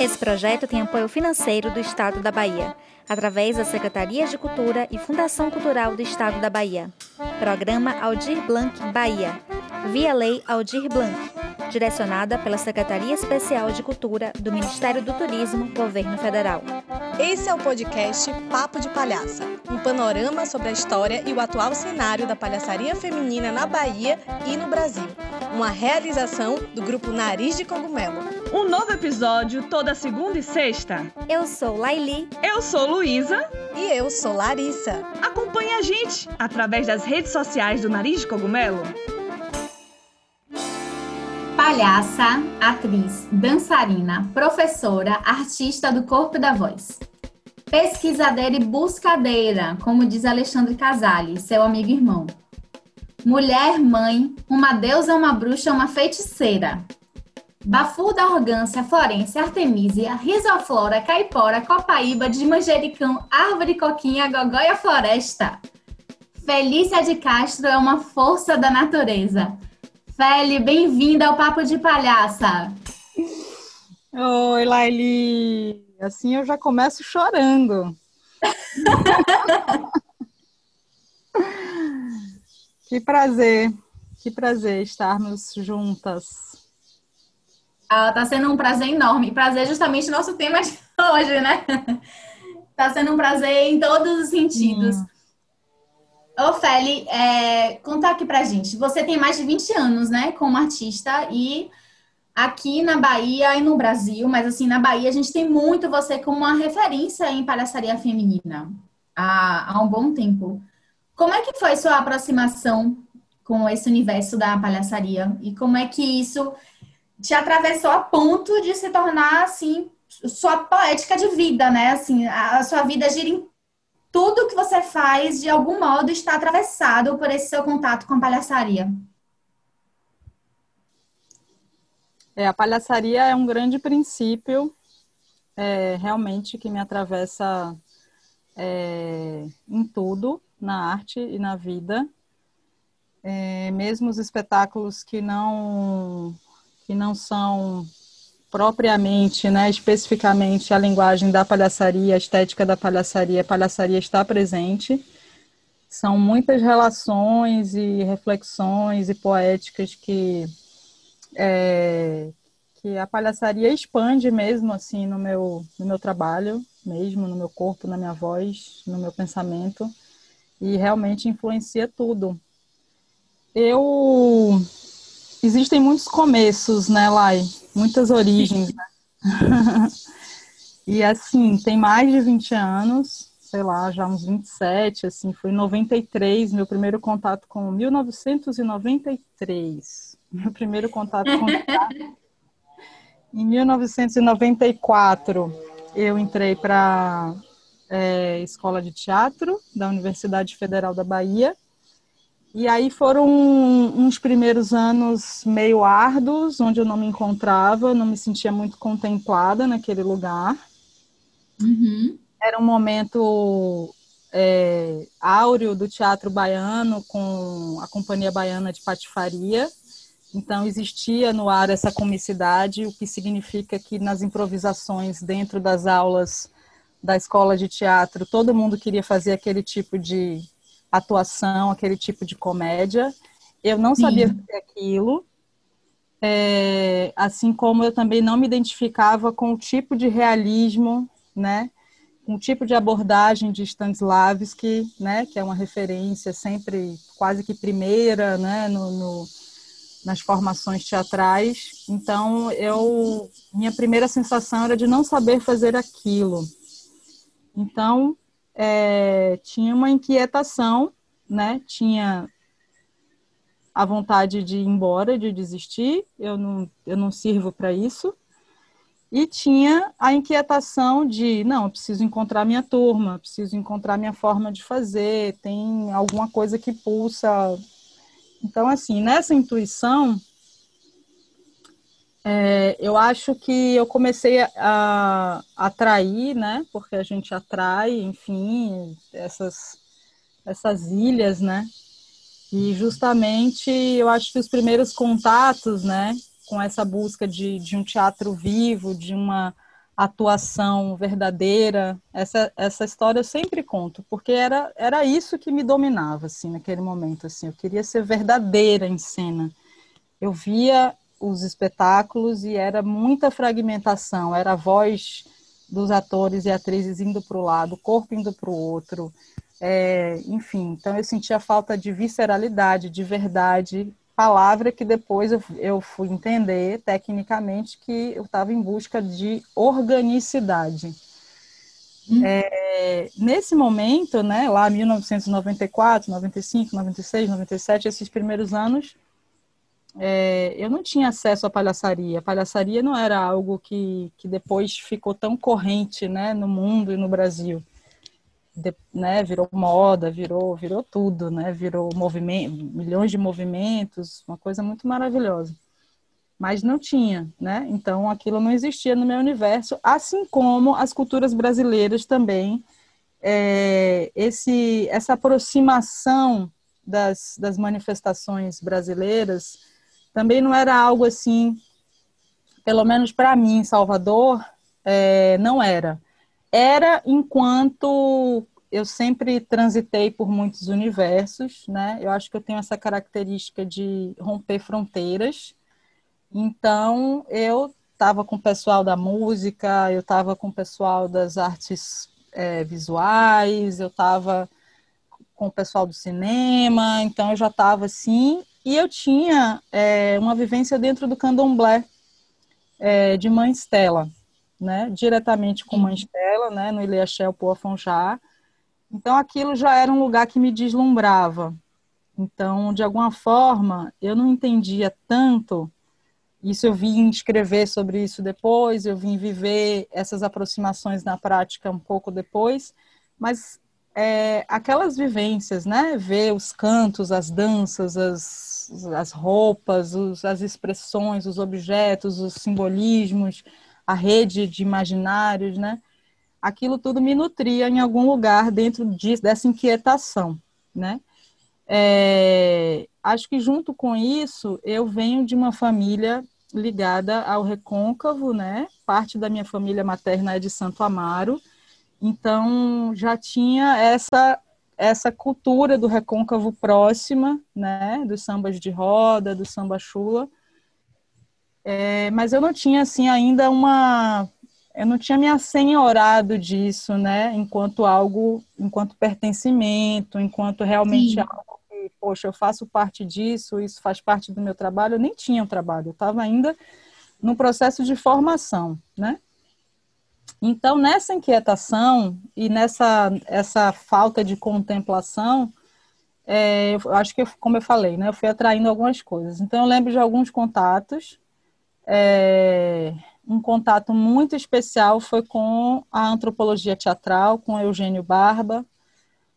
Esse projeto tem apoio financeiro do Estado da Bahia, através da Secretaria de Cultura e Fundação Cultural do Estado da Bahia. Programa Aldir Blanc Bahia, via Lei Aldir Blanc, direcionada pela Secretaria Especial de Cultura do Ministério do Turismo, Governo Federal. Esse é o podcast Papo de Palhaça, um panorama sobre a história e o atual cenário da palhaçaria feminina na Bahia e no Brasil. Uma realização do grupo Nariz de Cogumelo. Um novo episódio toda segunda e sexta. Eu sou Laili. Eu sou Luísa. E eu sou Larissa. Acompanhe a gente através das redes sociais do Nariz de Cogumelo. Palhaça, atriz, dançarina, professora, artista do corpo e da voz. Pesquisadeira e buscadeira, como diz Alexandre Casale, seu amigo e irmão. Mulher, mãe, uma deusa, uma bruxa, uma feiticeira. Bafuda, orgância, florência, artemisia, risoflora, caipora, copaíba, de manjericão, árvore coquinha, gogóia floresta. Felícia de Castro é uma força da natureza. Feli, bem-vinda ao Papo de Palhaça. Oi, Laili. Assim eu já começo chorando. que prazer, que prazer estarmos juntas. Ah, tá sendo um prazer enorme. Prazer é justamente nosso tema de hoje, né? Tá sendo um prazer em todos os sentidos. Hum. Ô, Feli, é, conta aqui pra gente. Você tem mais de 20 anos, né, como artista e aqui na Bahia e no Brasil, mas assim, na Bahia a gente tem muito você como uma referência em palhaçaria feminina há, há um bom tempo. Como é que foi sua aproximação com esse universo da palhaçaria e como é que isso te atravessou a ponto de se tornar assim sua poética de vida, né? Assim, a sua vida gira em tudo que você faz de algum modo está atravessado por esse seu contato com a palhaçaria. É, a palhaçaria é um grande princípio, é, realmente, que me atravessa é, em tudo, na arte e na vida. É, mesmo os espetáculos que não que não são propriamente, né, especificamente a linguagem da palhaçaria, a estética da palhaçaria, a palhaçaria está presente. São muitas relações e reflexões e poéticas que é, que a palhaçaria expande mesmo assim no meu no meu trabalho, mesmo no meu corpo, na minha voz, no meu pensamento e realmente influencia tudo. Eu existem muitos começos, né, Lai? Muitas origens, né? e assim, tem mais de 20 anos, sei lá, já uns 27, assim, foi em 93, meu primeiro contato com 1993. Meu primeiro contato com Em 1994, eu entrei para é, escola de teatro da Universidade Federal da Bahia e aí foram uns primeiros anos meio árduos, onde eu não me encontrava, não me sentia muito contemplada naquele lugar. Uhum. Era um momento é, áureo do teatro baiano com a Companhia Baiana de Patifaria. Então existia no ar essa comicidade, o que significa que nas improvisações dentro das aulas da escola de teatro, todo mundo queria fazer aquele tipo de atuação, aquele tipo de comédia. Eu não Sim. sabia fazer aquilo, é, assim como eu também não me identificava com o tipo de realismo, né? Com o tipo de abordagem de Stanislavski, né? Que é uma referência sempre quase que primeira, né? No, no, nas formações teatrais. Então, eu minha primeira sensação era de não saber fazer aquilo. Então, é, tinha uma inquietação, né? Tinha a vontade de ir embora, de desistir, eu não, eu não sirvo para isso. E tinha a inquietação de, não, preciso encontrar minha turma, preciso encontrar minha forma de fazer, tem alguma coisa que pulsa. Então, assim, nessa intuição, é, eu acho que eu comecei a, atrair, né? Porque a gente atrai, enfim, essas, essas ilhas, né? E justamente eu acho que os primeiros contatos, né? Com essa busca de, de um teatro vivo, de uma atuação verdadeira. Essa, essa história eu sempre conto, porque era, era isso que me dominava, assim, naquele momento, assim. Eu queria ser verdadeira em cena. Eu via os espetáculos e era muita fragmentação, era a voz dos atores e atrizes indo para o lado, o corpo indo para o outro, é, enfim, então eu sentia falta de visceralidade, de verdade, palavra que depois eu, eu fui entender tecnicamente que eu estava em busca de organicidade. Hum. É, nesse momento, né, lá 1994, 95, 96, 97, esses primeiros anos, é, eu não tinha acesso à palhaçaria. A palhaçaria não era algo que, que depois ficou tão corrente né, no mundo e no Brasil de, né, virou moda, virou, virou tudo, né, virou movimento, milhões de movimentos, uma coisa muito maravilhosa. Mas não tinha, né? Então aquilo não existia no meu universo, assim como as culturas brasileiras também. É, esse, essa aproximação das, das manifestações brasileiras também não era algo assim, pelo menos para mim, em Salvador, é, não era era enquanto eu sempre transitei por muitos universos, né? Eu acho que eu tenho essa característica de romper fronteiras. Então, eu estava com o pessoal da música, eu estava com o pessoal das artes é, visuais, eu estava com o pessoal do cinema, então eu já estava assim. E eu tinha é, uma vivência dentro do candomblé é, de Mãe Estela né, diretamente com Mãe Estela, né, no Ilhéchel Poafonjá. Então aquilo já era um lugar que me deslumbrava. Então, de alguma forma, eu não entendia tanto. Isso eu vim escrever sobre isso depois, eu vim viver essas aproximações na prática um pouco depois, mas é, aquelas vivências, né? Ver os cantos, as danças, as, as roupas, os, as expressões, os objetos, os simbolismos, a rede de imaginários, né? Aquilo tudo me nutria em algum lugar dentro de, dessa inquietação, né? É, acho que junto com isso eu venho de uma família ligada ao recôncavo, né? Parte da minha família materna é de Santo Amaro, então já tinha essa essa cultura do recôncavo próxima, né? Dos sambas de roda, do samba chula. É, mas eu não tinha, assim, ainda uma... Eu não tinha me assenhorado disso, né? Enquanto algo, enquanto pertencimento, enquanto realmente Sim. algo que, poxa, eu faço parte disso, isso faz parte do meu trabalho. Eu nem tinha um trabalho, eu estava ainda no processo de formação, né? Então, nessa inquietação e nessa essa falta de contemplação, é, eu acho que, como eu falei, né, eu fui atraindo algumas coisas. Então, eu lembro de alguns contatos é, um contato muito especial foi com a antropologia teatral, com Eugênio Barba,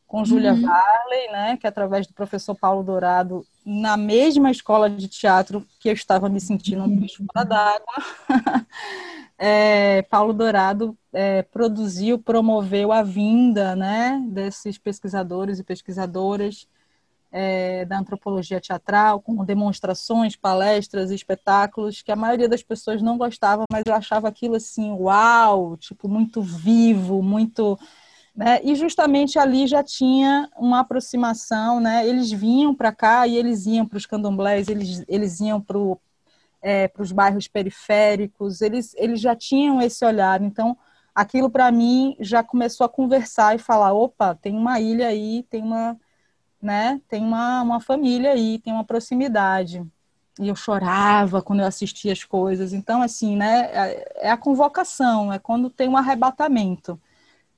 com Júlia uhum. Varley, né, que através do professor Paulo Dourado, na mesma escola de teatro que eu estava me sentindo um bicho fora d'água, é, Paulo Dourado é, produziu, promoveu a vinda né, desses pesquisadores e pesquisadoras é, da antropologia teatral, com demonstrações, palestras, espetáculos, que a maioria das pessoas não gostava, mas eu achava aquilo assim, uau, tipo, muito vivo, muito. Né? E justamente ali já tinha uma aproximação, né? Eles vinham para cá e eles iam para os candomblés, eles, eles iam para é, os bairros periféricos, eles, eles já tinham esse olhar. Então, aquilo para mim já começou a conversar e falar: opa, tem uma ilha aí, tem uma né? Tem uma, uma família aí, tem uma proximidade. E eu chorava quando eu assistia as coisas. Então, assim, né? É, é a convocação, é quando tem um arrebatamento.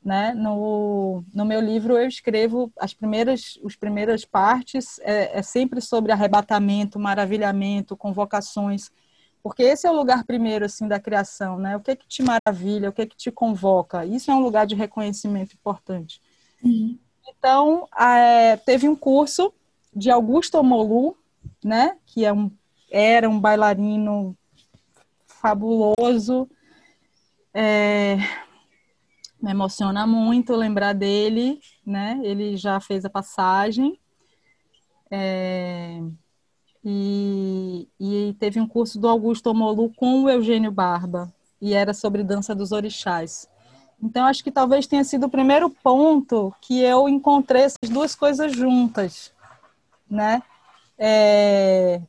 Né? No, no meu livro eu escrevo as primeiras, as primeiras partes é, é sempre sobre arrebatamento, maravilhamento, convocações, porque esse é o lugar primeiro assim da criação, né? O que é que te maravilha, o que é que te convoca? Isso é um lugar de reconhecimento importante. Sim. Então, é, teve um curso de Augusto Omolu, né, que é um, era um bailarino fabuloso. É, me emociona muito lembrar dele, né? Ele já fez a passagem. É, e, e, teve um curso do Augusto Omolu com o Eugênio Barba. e era sobre dança dos orixás. Então, acho que talvez tenha sido o primeiro ponto que eu encontrei essas duas coisas juntas, né? É...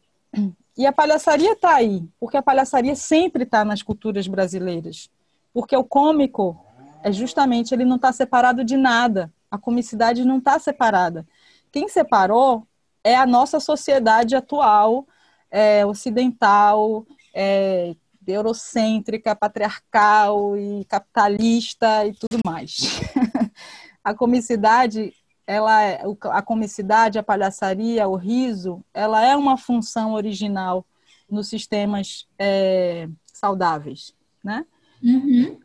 E a palhaçaria está aí, porque a palhaçaria sempre está nas culturas brasileiras. Porque o cômico é justamente, ele não está separado de nada. A comicidade não está separada. Quem separou é a nossa sociedade atual, é, ocidental, é, eurocêntrica, patriarcal e capitalista e tudo mais. a comicidade, ela é, a comicidade, a palhaçaria, o riso, ela é uma função original nos sistemas é, saudáveis, né? Uhum.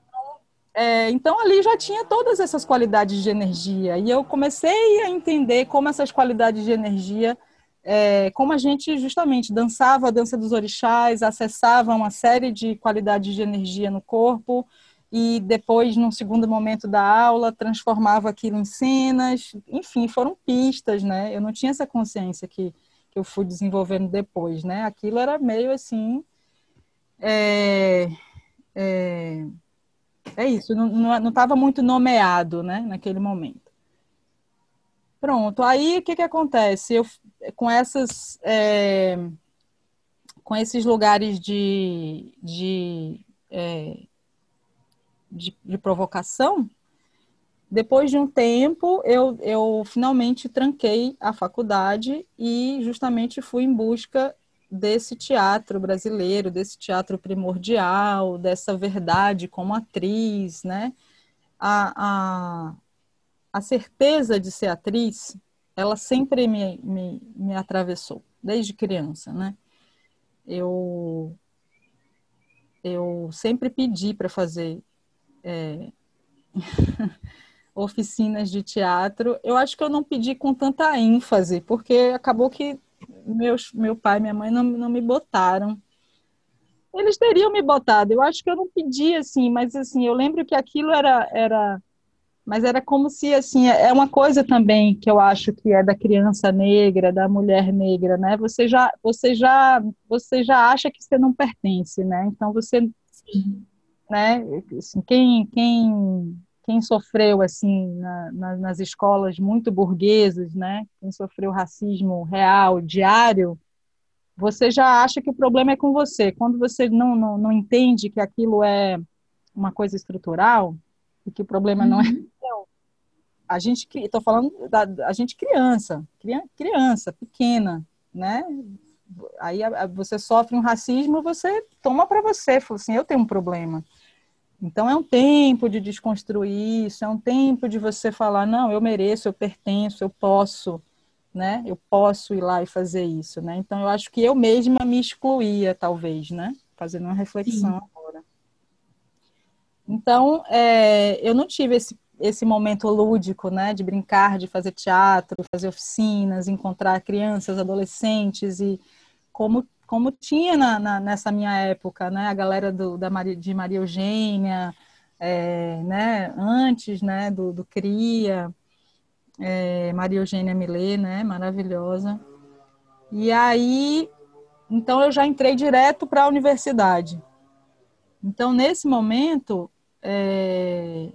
É, então ali já tinha todas essas qualidades de energia e eu comecei a entender como essas qualidades de energia é, como a gente justamente dançava a dança dos orixás, acessava uma série de qualidades de energia no corpo e depois, num segundo momento da aula, transformava aquilo em cenas, enfim, foram pistas, né? Eu não tinha essa consciência que, que eu fui desenvolvendo depois, né? Aquilo era meio assim, é, é, isso, não estava muito nomeado, né, naquele momento. Pronto, aí o que, que acontece? Eu, com essas é, com esses lugares de, de, é, de, de, provocação, depois de um tempo, eu, eu finalmente tranquei a faculdade e justamente fui em busca desse teatro brasileiro, desse teatro primordial, dessa verdade como atriz, né? A, a, a certeza de ser atriz, ela sempre me, me, me atravessou, desde criança, né? Eu, eu sempre pedi para fazer é, oficinas de teatro. Eu acho que eu não pedi com tanta ênfase, porque acabou que meus, meu pai e minha mãe não, não me botaram. Eles teriam me botado. Eu acho que eu não pedi assim, mas assim, eu lembro que aquilo era, era mas era como se assim é, é uma coisa também que eu acho que é da criança negra, da mulher negra, né? Você já você já você já acha que você não pertence, né? Então você né, assim, quem quem quem sofreu assim na, na, nas escolas muito burguesas, né? Quem sofreu racismo real, diário, você já acha que o problema é com você. Quando você não, não, não entende que aquilo é uma coisa estrutural e que o problema uhum. não é uhum a gente, estou falando da a gente criança, criança, pequena, né? Aí você sofre um racismo, você toma para você, fala assim, eu tenho um problema. Então é um tempo de desconstruir isso, é um tempo de você falar, não, eu mereço, eu pertenço, eu posso, né? Eu posso ir lá e fazer isso, né? Então eu acho que eu mesma me excluía, talvez, né? Fazendo uma reflexão Sim. agora. Então, é, eu não tive esse esse momento lúdico, né, de brincar, de fazer teatro, fazer oficinas, encontrar crianças, adolescentes e como como tinha na, na, nessa minha época, né, a galera do, da Maria, de Maria Eugênia, é, né, antes, né, do, do Cria, é, Maria Eugênia Milê, né, maravilhosa. E aí, então eu já entrei direto para a universidade. Então, nesse momento, é,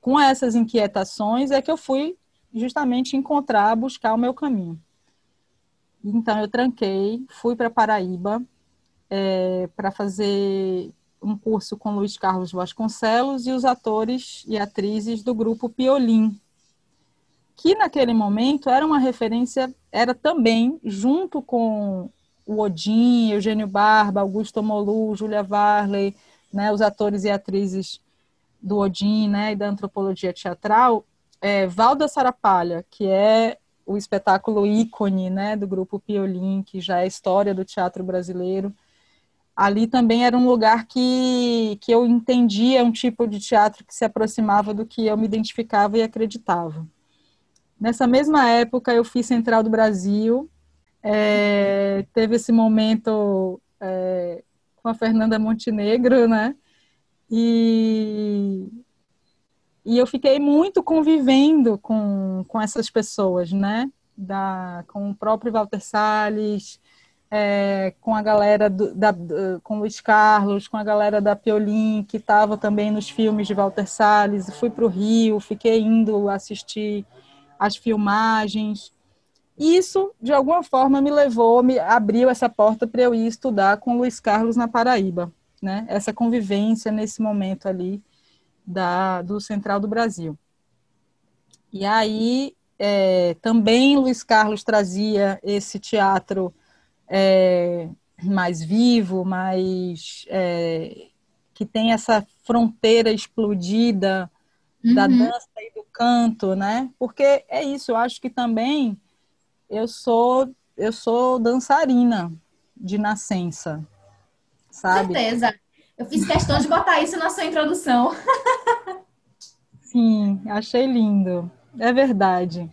com essas inquietações é que eu fui justamente encontrar, buscar o meu caminho. Então eu tranquei, fui para Paraíba é, para fazer um curso com Luiz Carlos Vasconcelos e os atores e atrizes do grupo Piolim, que naquele momento era uma referência, era também junto com o Odin, Eugênio Barba, Augusto Molu, Júlia Varley, né, os atores e atrizes do Odin, né, e da antropologia teatral, é Valda Sarapalha, que é o espetáculo ícone, né, do grupo Piolim, que já é história do teatro brasileiro. Ali também era um lugar que, que eu entendia um tipo de teatro que se aproximava do que eu me identificava e acreditava. Nessa mesma época, eu fiz Central do Brasil, é, teve esse momento é, com a Fernanda Montenegro, né, e, e eu fiquei muito convivendo com, com essas pessoas, né? Da, com o próprio Walter Salles, é, com a galera do, da, com Luiz Carlos, com a galera da Piolim, que estava também nos filmes de Walter Salles. Fui para o Rio, fiquei indo assistir as filmagens. Isso, de alguma forma, me levou, me abriu essa porta para eu ir estudar com Luiz Carlos na Paraíba, né? Essa convivência nesse momento ali da, do Central do Brasil. E aí, é, também Luiz Carlos trazia esse teatro é, mais vivo, mais é, que tem essa fronteira explodida uhum. da dança e do canto, né? Porque é isso, eu acho que também eu sou eu sou dançarina de nascença, sabe? certeza. Eu fiz questão de botar isso na sua introdução. Sim, achei lindo. É verdade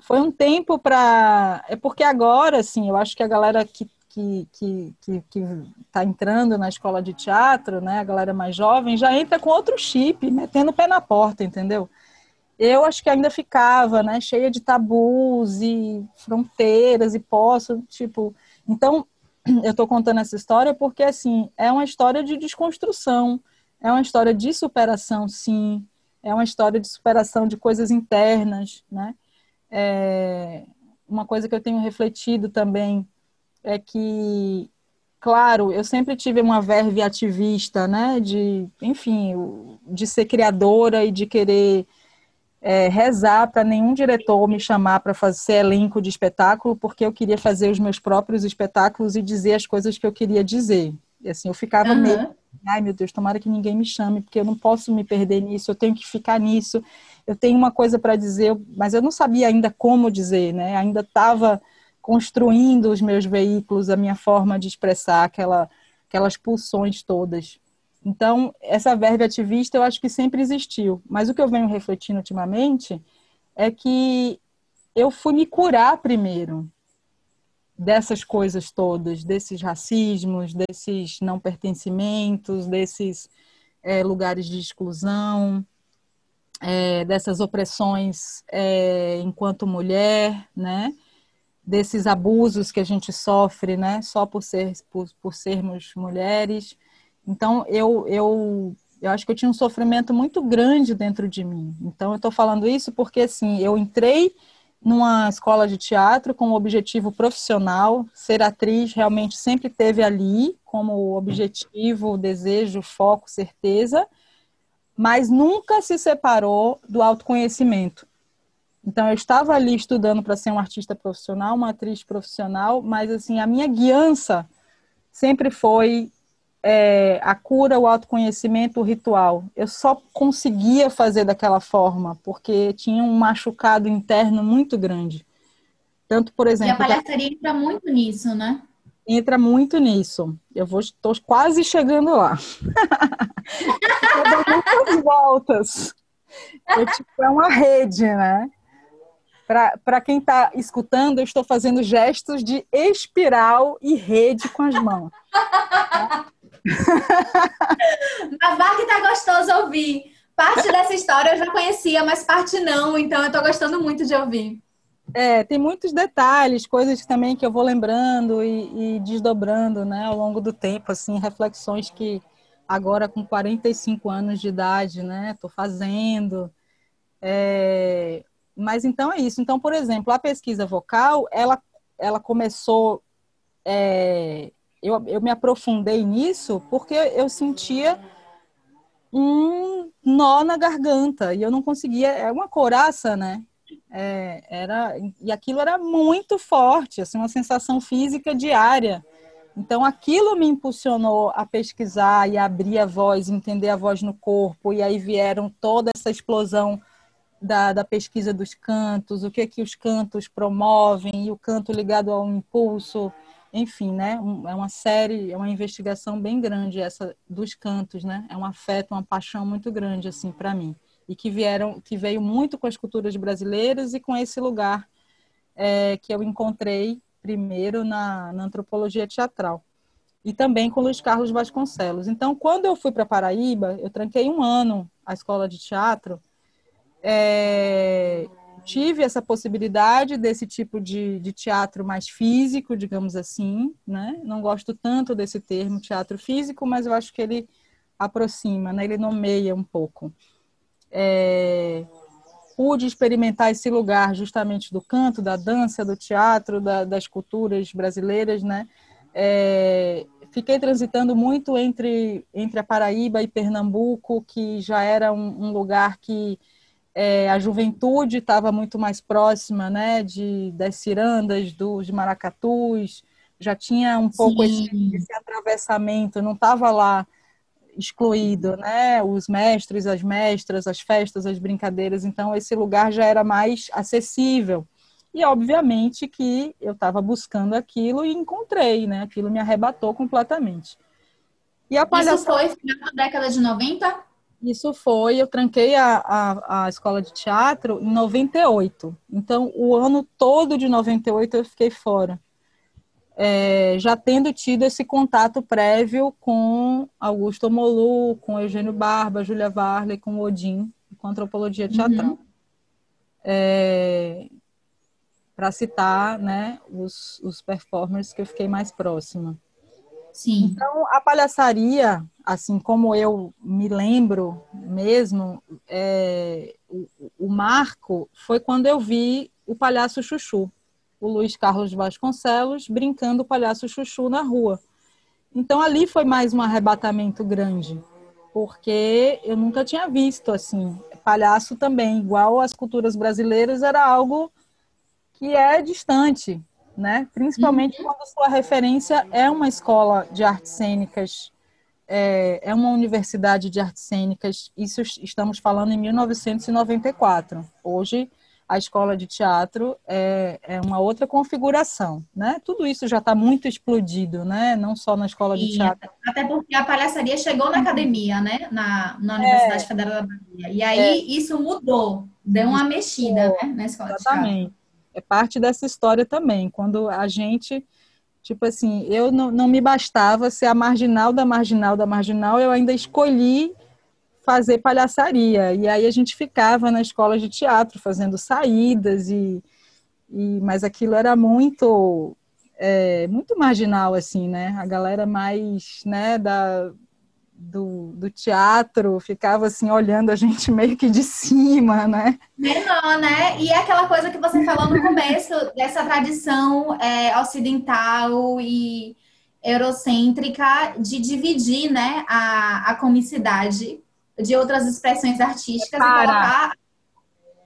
foi um tempo para. É porque agora, assim, eu acho que a galera que que que, que, que tá entrando na escola de teatro, né, a galera mais jovem, já entra com outro chip, metendo o pé na porta, entendeu? Eu acho que ainda ficava, né, cheia de tabus e fronteiras e posso, tipo, então eu estou contando essa história porque assim é uma história de desconstrução, é uma história de superação, sim, é uma história de superação de coisas internas, né? é, uma coisa que eu tenho refletido também é que, claro, eu sempre tive uma verve ativista, né, de, enfim, de ser criadora e de querer é, rezar para nenhum diretor me chamar para fazer elenco de espetáculo, porque eu queria fazer os meus próprios espetáculos e dizer as coisas que eu queria dizer. E assim, eu ficava uhum. meio, ai meu Deus, tomara que ninguém me chame, porque eu não posso me perder nisso, eu tenho que ficar nisso eu tenho uma coisa para dizer, mas eu não sabia ainda como dizer, né? Ainda estava construindo os meus veículos, a minha forma de expressar aquela, aquelas pulsões todas. Então, essa verve ativista eu acho que sempre existiu. Mas o que eu venho refletindo ultimamente é que eu fui me curar primeiro dessas coisas todas, desses racismos, desses não pertencimentos, desses é, lugares de exclusão, é, dessas opressões é, enquanto mulher, né? Desses abusos que a gente sofre, né? Só por, ser, por, por sermos mulheres. Então, eu, eu, eu acho que eu tinha um sofrimento muito grande dentro de mim. Então, eu estou falando isso porque, assim, eu entrei numa escola de teatro com o objetivo profissional, ser atriz realmente sempre teve ali como objetivo, desejo, foco, certeza, mas nunca se separou do autoconhecimento. Então, eu estava ali estudando para ser um artista profissional, uma atriz profissional, mas assim a minha guiança sempre foi é, a cura, o autoconhecimento, o ritual. Eu só conseguia fazer daquela forma porque tinha um machucado interno muito grande. Tanto, por exemplo. E a palhaçaria entra muito nisso, né? Entra muito nisso. Eu vou, estou quase chegando lá. muitas voltas. É, tipo, é uma rede, né? Para quem está escutando, eu estou fazendo gestos de espiral e rede com as mãos. Mas que tá gostoso ouvir. Parte dessa história eu já conhecia, mas parte não, então eu estou gostando muito de ouvir. É, tem muitos detalhes, coisas também que eu vou lembrando e, e desdobrando, né, ao longo do tempo, assim, reflexões que agora com 45 anos de idade, né? Estou fazendo. É... Mas então é isso. Então, por exemplo, a pesquisa vocal, ela, ela começou. É... Eu, eu me aprofundei nisso porque eu sentia um nó na garganta e eu não conseguia. É uma coraça, né? É, era e aquilo era muito forte, assim, uma sensação física diária. Então, aquilo me impulsionou a pesquisar e abrir a voz, entender a voz no corpo, e aí vieram toda essa explosão da, da pesquisa dos cantos, o que é que os cantos promovem, e o canto ligado ao impulso, enfim, né? É uma série, é uma investigação bem grande essa dos cantos, né? É um afeto, uma paixão muito grande, assim, para mim. E que vieram, que veio muito com as culturas brasileiras e com esse lugar é, que eu encontrei primeiro na, na antropologia teatral e também com Luiz Carlos Vasconcelos. Então, quando eu fui para Paraíba, eu tranquei um ano a escola de teatro, é, tive essa possibilidade desse tipo de, de teatro mais físico, digamos assim, né? Não gosto tanto desse termo teatro físico, mas eu acho que ele aproxima, né? Ele nomeia um pouco. É, pude experimentar esse lugar justamente do canto, da dança, do teatro, da, das culturas brasileiras, né? É, fiquei transitando muito entre, entre a Paraíba e Pernambuco, que já era um, um lugar que é, a juventude estava muito mais próxima, né, de, das cirandas, dos maracatus, já tinha um pouco esse, esse, atravessamento, não estava lá excluído, né, os mestres, as mestras, as festas, as brincadeiras, então esse lugar já era mais acessível. E obviamente que eu estava buscando aquilo e encontrei, né, aquilo me arrebatou completamente. E a palhaçada... Isso foi na década de 90? Isso foi, eu tranquei a, a, a, escola de teatro em 98. Então, o ano todo de 98 eu fiquei fora. É, já tendo tido esse contato prévio com Augusto Molu, com Eugênio Barba, Júlia Varley, com Odin, com antropologia teatral. Uhum. É, Para citar né, os, os performers que eu fiquei mais próxima. Sim. Então, a palhaçaria, assim como eu me lembro mesmo, é, o, o, marco foi quando eu vi o palhaço Chuchu, o Luiz Carlos Vasconcelos, brincando o palhaço Chuchu na rua. Então, ali foi mais um arrebatamento grande, porque eu nunca tinha visto assim. Palhaço também, igual às culturas brasileiras, era algo que é distante, né? Principalmente uhum. quando sua referência é uma escola de artes cênicas, é, é uma universidade de artes cênicas. Isso estamos falando em 1994. Hoje a escola de teatro é, é uma outra configuração, né? Tudo isso já está muito explodido, né? Não só na escola de teatro. Até porque a palhaçaria chegou na academia, né? Na, na Universidade é, Federal da Bahia. E aí é, isso mudou, deu uma mexida, né? Na escola exatamente. de teatro é parte dessa história também. Quando a gente, tipo assim, eu não, não me bastava ser a marginal da marginal da marginal, eu ainda escolhi fazer palhaçaria. E aí a gente ficava na escola de teatro fazendo saídas e, e mas aquilo era muito é, muito marginal assim, né? A galera mais, né, da do, do teatro ficava assim olhando a gente meio que de cima, né? Menor, né? E é aquela coisa que você falou no começo dessa tradição é, ocidental e eurocêntrica de dividir, né, a, a comicidade de outras expressões artísticas Separa. e colocar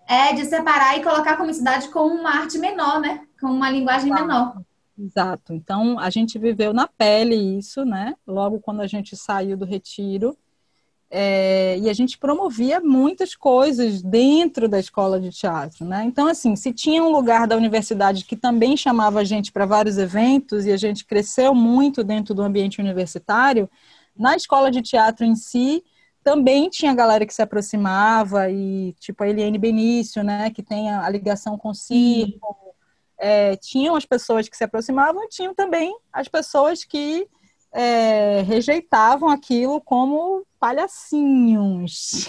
é de separar e colocar a comicidade com uma arte menor, né? Com uma linguagem menor. Exato. Então, a gente viveu na pele isso, né? Logo quando a gente saiu do retiro. É, e a gente promovia muitas coisas dentro da escola de teatro, né? Então, assim, se tinha um lugar da universidade que também chamava a gente para vários eventos e a gente cresceu muito dentro do ambiente universitário, na escola de teatro em si também tinha galera que se aproximava e tipo a Eliane Benício, né, que tem a, ligação com o circo, é, tinham as pessoas que se aproximavam e tinham também as pessoas que é, rejeitavam aquilo como palhacinhos.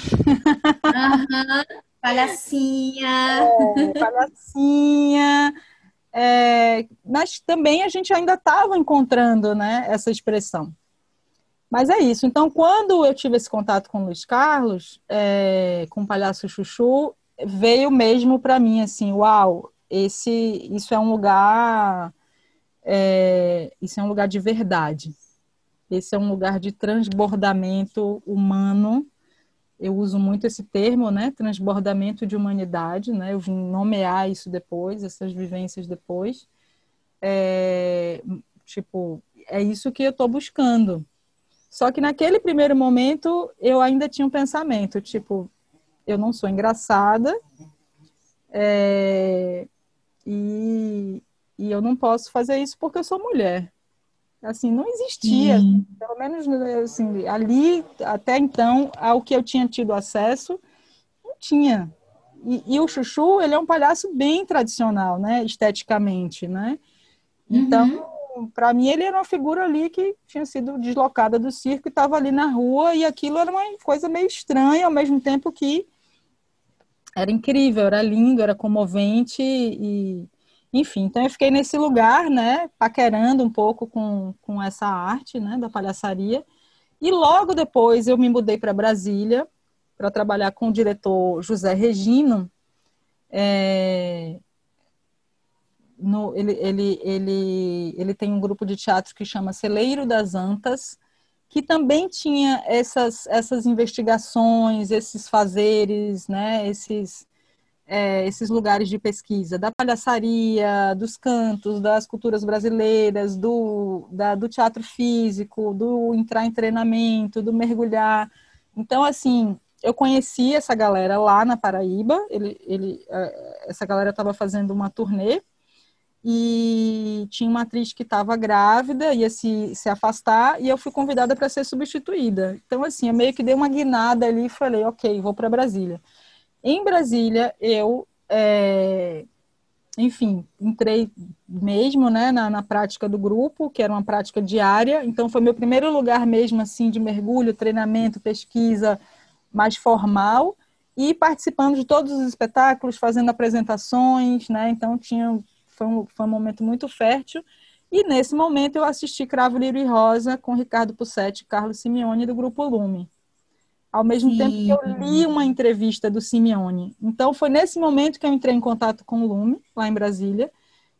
Uhum, palhacinha. É, palhacinha. É, mas também a gente ainda estava encontrando né, essa expressão. Mas é isso. Então, quando eu tive esse contato com o Luiz Carlos, é, com o Palhaço Chuchu, veio mesmo para mim assim, uau, esse, isso é um lugar, é, isso é um lugar de verdade. Esse é um lugar de transbordamento humano. Eu uso muito esse termo, né? Transbordamento de humanidade, né? Eu vim nomear isso depois, essas vivências depois. É, tipo, é isso que eu estou buscando. Só que naquele primeiro momento eu ainda tinha um pensamento, tipo, eu não sou engraçada, é, e, e eu não posso fazer isso porque eu sou mulher. Assim, não existia, Sim. pelo menos assim, ali, até então, ao que eu tinha tido acesso, não tinha. E, e o Chuchu, ele é um palhaço bem tradicional, né, esteticamente, né? Então, uhum. para mim, ele era uma figura ali que tinha sido deslocada do circo e estava ali na rua, e aquilo era uma coisa meio estranha, ao mesmo tempo que era incrível, era lindo, era comovente e enfim, então eu fiquei nesse lugar, né, paquerando um pouco com, com essa arte, né, da palhaçaria. E logo depois eu me mudei para Brasília para trabalhar com o diretor José Regino. É, no, ele, ele, ele, ele tem um grupo de teatro que chama Celeiro das Antas, que também tinha essas, essas investigações, esses fazeres, né, esses, é, esses lugares de pesquisa da palhaçaria, dos cantos, das culturas brasileiras, do, da, do teatro físico, do entrar em treinamento, do mergulhar. Então, assim, eu conheci essa galera lá na Paraíba, ele, ele, é, essa galera estava fazendo uma turnê e tinha uma atriz que estava grávida, ia se, se afastar, e eu fui convidada para ser substituída. Então, assim, eu meio que dei uma guinada ali e falei, ok, vou para Brasília. Em Brasília, eu, é, enfim, entrei mesmo né, na, na prática do grupo, que era uma prática diária, então foi meu primeiro lugar mesmo, assim, de mergulho, treinamento, pesquisa mais formal, e participando de todos os espetáculos, fazendo apresentações, né, então tinha, foi um, foi um momento muito fértil, e nesse momento eu assisti Cravo, Lírio e Rosa com Ricardo Pussetti e Carlos Simeone do Grupo Lume ao mesmo Sim. tempo que eu li uma entrevista do Simeone. Então, foi nesse momento que eu entrei em contato com o Lume, lá em Brasília.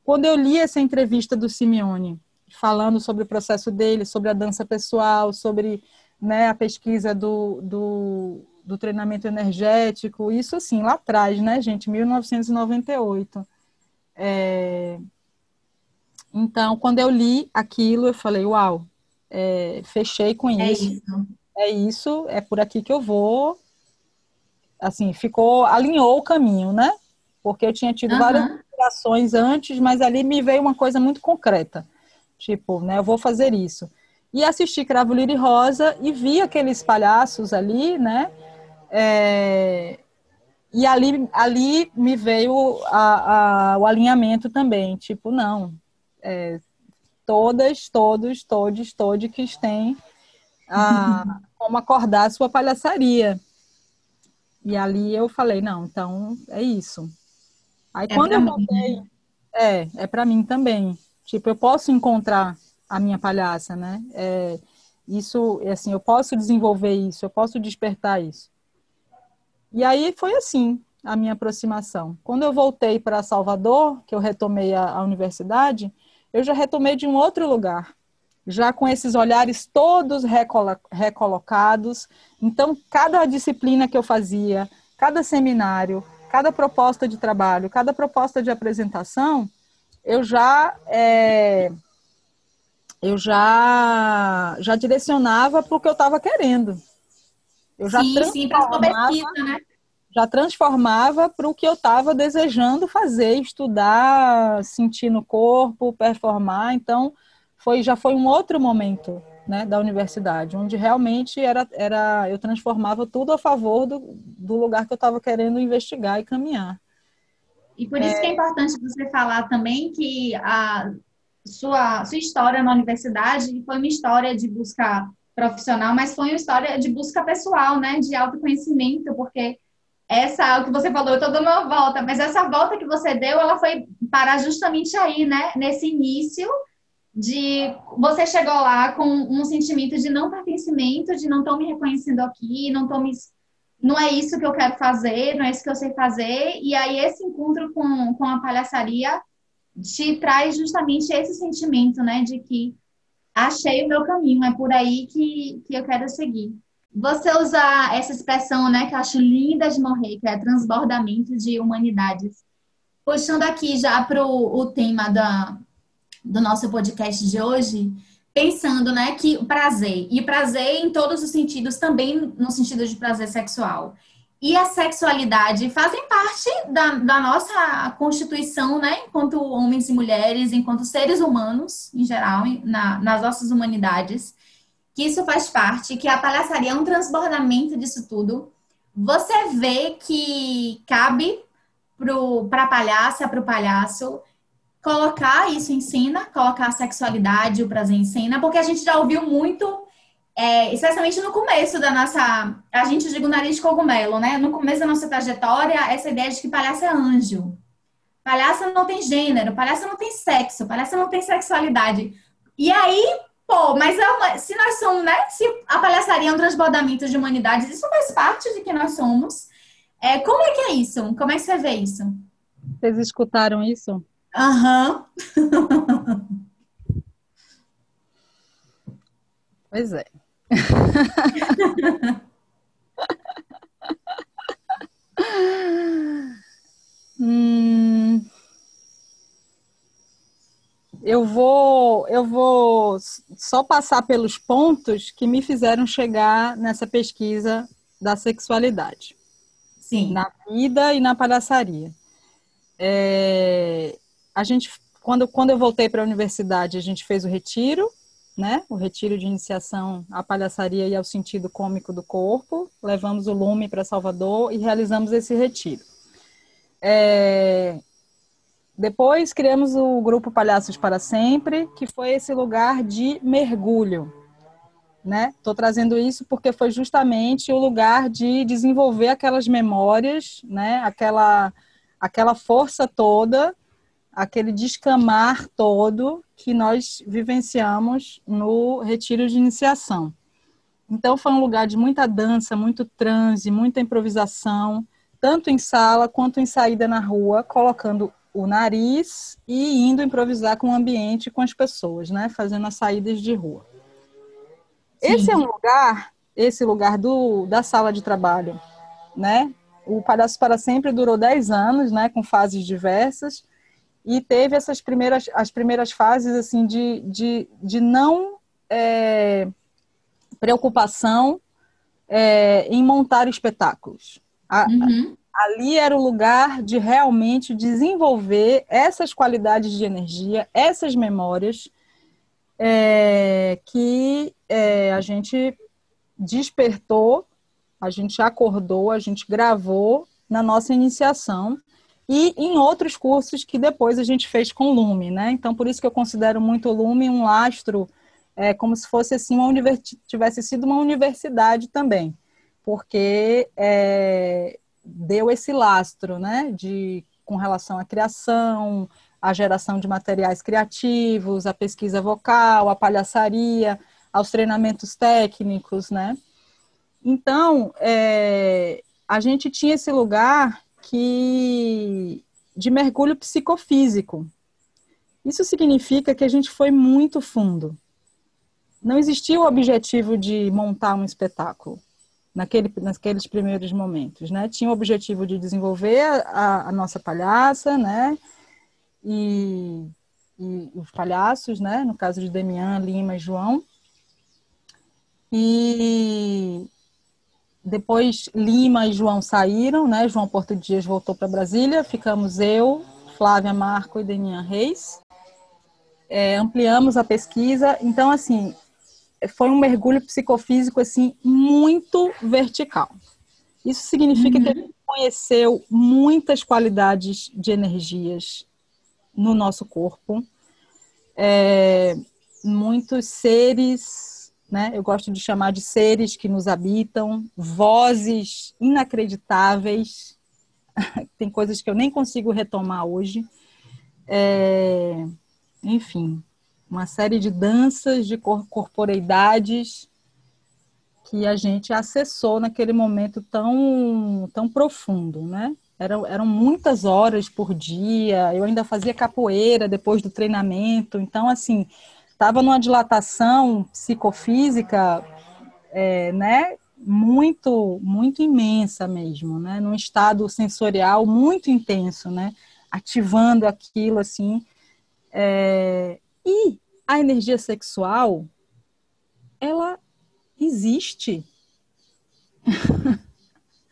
Quando eu li essa entrevista do Simeone, falando sobre o processo dele, sobre a dança pessoal, sobre né, a pesquisa do, do, do treinamento energético, isso assim, lá atrás, né, gente, 1998. É... Então, quando eu li aquilo, eu falei, uau, é, fechei com é isso. isso é isso, é por aqui que eu vou. Assim, ficou, alinhou o caminho, né? Porque eu tinha tido uhum. várias inspirações antes, mas ali me veio uma coisa muito concreta. Tipo, né, eu vou fazer isso. E assisti Cravo Lira e Rosa e vi aqueles palhaços ali, né? É, e ali, ali me veio a, a, o alinhamento também. Tipo, não, é, todas, todos, todos, todos que têm a, como acordar a sua palhaçaria. E ali eu falei, não, então é isso. Aí é quando eu voltei, é, é para mim também. Tipo, eu posso encontrar a minha palhaça, né? É, isso, assim, eu posso desenvolver isso, eu posso despertar isso. E aí foi assim a minha aproximação. Quando eu voltei para Salvador, que eu retomei a, a universidade, eu já retomei de um outro lugar já com esses olhares todos recolocados. Então, cada disciplina que eu fazia, cada seminário, cada proposta de trabalho, cada proposta de apresentação, eu já é, eu já já direcionava para o que eu estava querendo. Eu já sim, transformava, sim, né? já transformava para o que eu estava desejando fazer, estudar, sentir no corpo, performar. Então, foi já foi um outro momento né, da universidade, onde realmente era, era eu transformava tudo a favor do, do lugar que eu estava querendo investigar e caminhar. E por isso é... que é importante você falar também que a sua, sua história na universidade foi uma história de busca profissional, mas foi uma história de busca pessoal, né, de autoconhecimento, porque essa, o que você falou, eu estou dando uma volta, mas essa volta que você deu, ela foi parar justamente aí, né, nesse início de você chegou lá com um sentimento de não pertencimento, de não estou me reconhecendo aqui, não tô me não é isso que eu quero fazer, não é isso que eu sei fazer, e aí esse encontro com, com a palhaçaria te traz justamente esse sentimento, né, de que achei o meu caminho, é por aí que, que eu quero seguir. Você usa essa expressão, né, que eu acho linda de morrer, que é transbordamento de humanidades. Puxando aqui já para o tema da, do nosso podcast de hoje, pensando, né, que o prazer, e prazer em todos os sentidos, também no sentido de prazer sexual, e a sexualidade fazem parte da, da nossa constituição, né, enquanto homens e mulheres, enquanto seres humanos, em geral, na, nas nossas humanidades, que isso faz parte, que a palhaçaria é um transbordamento disso tudo. Você vê que cabe para a palhaça, para o palhaço, colocar isso em cena, colocar a sexualidade, o prazer em cena, porque a gente já ouviu muito é, especialmente no começo da nossa, a gente diga o nariz de cogumelo, né? No começo da nossa trajetória, essa ideia de que palhaço é anjo. Palhaço não tem gênero, palhaço não tem sexo, palhaço não tem sexualidade. E aí, pô, mas é uma, se nós somos, né? Se a palhaçaria é um transbordamento de humanidades, isso faz parte de quem nós somos. É, como é que é isso? Como é que você vê isso? Vocês escutaram isso? Aham. Uhum. pois é. Hum, eu vou eu vou só passar pelos pontos que me fizeram chegar nessa pesquisa da sexualidade. Sim. Na vida e na palhaçaria. É, a gente quando quando eu voltei para a universidade, a gente fez o retiro né? O retiro de iniciação à palhaçaria e ao sentido cômico do corpo. Levamos o Lume para Salvador e realizamos esse retiro. É... Depois criamos o grupo Palhaços para Sempre, que foi esse lugar de mergulho. Né? Trazendo isso porque foi justamente o lugar de desenvolver aquelas memórias, né? Aquela aquela força toda aquele descamar todo que nós vivenciamos no retiro de iniciação. Então foi um lugar de muita dança, muito transe, muita improvisação, tanto em sala quanto em saída na rua, colocando o nariz e indo improvisar com o ambiente, com as pessoas, né, fazendo as saídas de rua. Sim. Esse é um lugar, esse lugar do, da sala de trabalho, né? O Palhaço para Sempre durou 10 anos, né, com fases diversas e teve essas primeiras as primeiras fases assim de, de, de não é, preocupação é, em montar espetáculos. A, uhum. Ali era o lugar de realmente desenvolver essas qualidades de energia, essas memórias é, que é, a gente despertou, a gente acordou, a gente gravou na nossa iniciação e em outros cursos que depois a gente fez com Lume, né? Então, por isso que eu considero muito o Lume um lastro, é, como se fosse assim, uma tivesse sido uma universidade também, porque é, deu esse lastro, né? De, com relação à criação, à geração de materiais criativos, à pesquisa vocal, à palhaçaria, aos treinamentos técnicos, né? Então, é, a gente tinha esse lugar que de mergulho psicofísico. Isso significa que a gente foi muito fundo. Não existia o objetivo de montar um espetáculo naquele, naqueles primeiros momentos, né? Tinha o objetivo de desenvolver a, a nossa palhaça, né? E, e, os palhaços, né? No caso de Demian, Lima e João. E depois Lima e João saíram, né? João Porto Dias voltou para Brasília, ficamos eu, Flávia Marco e Denian Reis. É, ampliamos a pesquisa, então assim foi um mergulho psicofísico assim muito vertical. Isso significa uhum. que a gente conheceu muitas qualidades de energias no nosso corpo, é, muitos seres né? Eu gosto de chamar de seres que nos habitam, vozes inacreditáveis. Tem coisas que eu nem consigo retomar hoje. É, enfim, uma série de danças, de corporeidades que a gente acessou naquele momento tão, tão profundo, né? Eram, eram muitas horas por dia, eu ainda fazia capoeira depois do treinamento, então, assim, estava numa dilatação psicofísica, é, né, muito, muito imensa mesmo, né, num estado sensorial muito intenso, né, ativando aquilo assim. É, e a energia sexual, ela existe.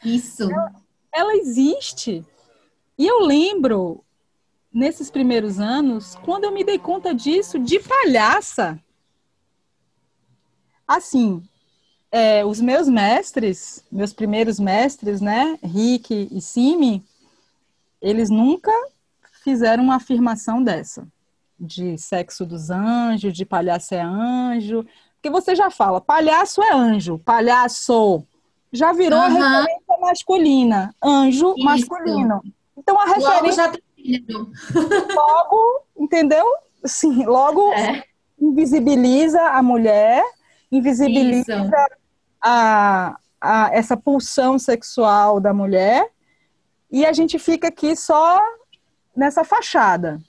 Isso. ela, ela existe. E eu lembro nesses primeiros anos, quando eu me dei conta disso, de palhaça. Assim, é, os meus mestres, meus primeiros mestres, né, Rick e Simi, eles nunca fizeram uma afirmação dessa, de sexo dos anjos, de palhaço é anjo, Porque você já fala, palhaço é anjo, palhaço. Já virou a Aham. referência masculina. Anjo Isso. masculino. Então a referência já tem. Logo, entendeu? Sim, logo É. invisibiliza a mulher, invisibiliza Isso. a, a- essa pulsão sexual da mulher e a gente fica aqui só nessa fachada.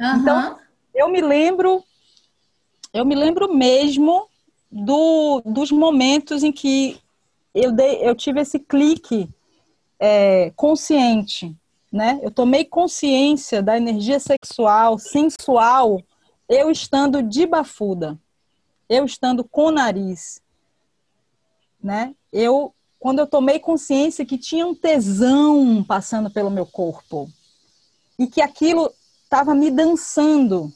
Aham. Então, Eu me lembro, eu me lembro mesmo do, dos momentos em que eu, dei, eu tive esse clique é, consciente, né? Eu tomei consciência da energia sexual, sensual, eu estando de bafuda, eu estando com nariz, né? Eu, quando eu tomei consciência que tinha um tesão passando pelo meu corpo e que aquilo estava me dançando,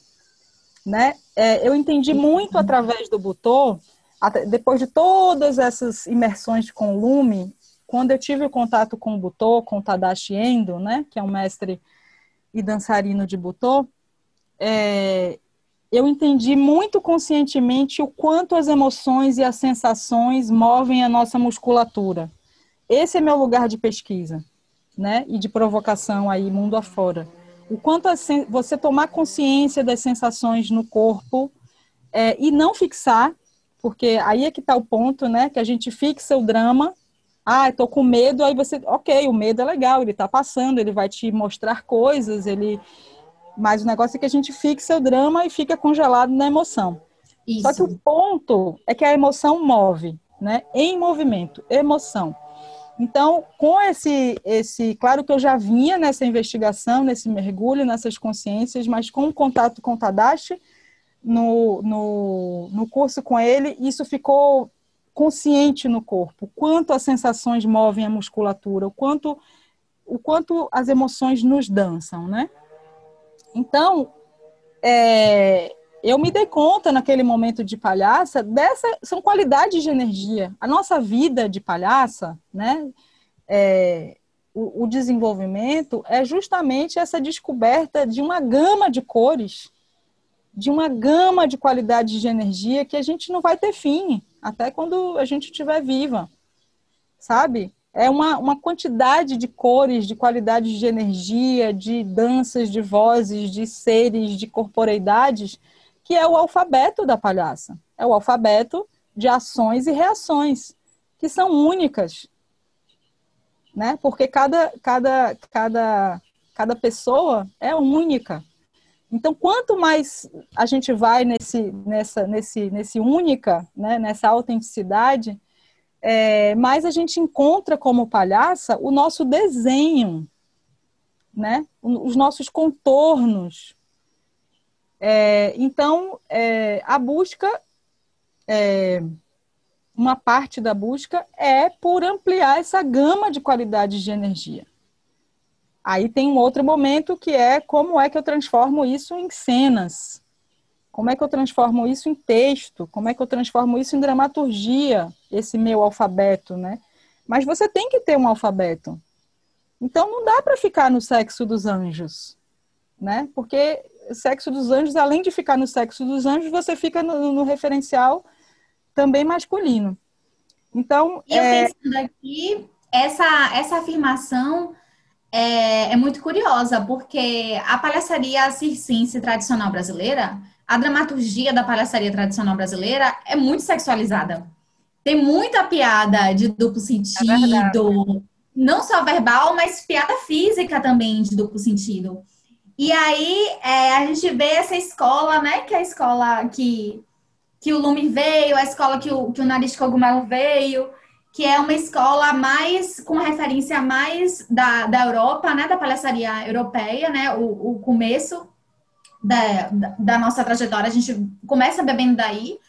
né? É, eu entendi muito através do Butô, depois de todas essas imersões com o Lume, quando eu tive o contato com o Butô, com o Tadashi Endo, né, que é um mestre e dançarino de Butô, é, eu entendi muito conscientemente o quanto as emoções e as sensações movem a nossa musculatura. Esse é meu lugar de pesquisa, né, e de provocação aí mundo afora. O quanto você tomar consciência das sensações no corpo é, e não fixar, porque aí é que está o ponto, né, que a gente fixa o drama. Ah, estou com medo, aí você, ok, o medo é legal, ele está passando, ele vai te mostrar coisas, ele mas o negócio é que a gente fixa o drama e fica congelado na emoção. Isso. Só que o ponto é que a emoção move, né? Em movimento, emoção. Então, com esse, esse, claro que eu já vinha nessa investigação, nesse mergulho, nessas consciências, mas com o contato com o Tadashi, no, no, no curso com ele, isso ficou consciente no corpo. O quanto as sensações movem a musculatura, o quanto, o quanto as emoções nos dançam, né? Então, é, eu me dei conta naquele momento de palhaça dessa são qualidades de energia. A nossa vida de palhaça, né? é, o, o desenvolvimento é justamente essa descoberta de uma gama de cores, de uma gama de qualidades de energia que a gente não vai ter fim até quando a gente estiver viva, sabe? É uma, uma quantidade de cores, de qualidades de energia, de danças, de vozes, de seres, de corporeidades, que é o alfabeto da palhaça. É o alfabeto de ações e reações, que são únicas, né? Porque cada, cada, cada, cada pessoa é única. Então, quanto mais a gente vai nesse, nessa, nesse, nesse única, né? nessa autenticidade, é, mais a gente encontra como palhaça o nosso desenho, né? Os nossos contornos. É, então, é, a busca, é, uma parte da busca é por ampliar essa gama de qualidades de energia. Aí tem um outro momento que é como é que eu transformo isso em cenas. Como é que eu transformo isso em texto? Como é que eu transformo isso em dramaturgia? Esse meu alfabeto, né? Mas você tem que ter um alfabeto. Então não dá para ficar no sexo dos anjos, né? Porque o sexo dos anjos, além de ficar no sexo dos anjos, você fica no, no referencial também masculino. Então, eu é, pensando aqui, essa, essa afirmação é, é muito curiosa, porque a palhaçaria circense tradicional brasileira, a dramaturgia da palhaçaria tradicional brasileira é muito sexualizada. Tem muita piada de duplo sentido, não só verbal, mas piada física também de duplo sentido. E aí é, a gente vê essa escola, né? Que é a escola que, que o Lume veio, a escola que o, que o Nariz Cogumelo veio, que é uma escola mais com referência mais da, da Europa, né? Da palhaçaria europeia, né? O, o começo da, da, nossa trajetória, a gente começa bebendo daí.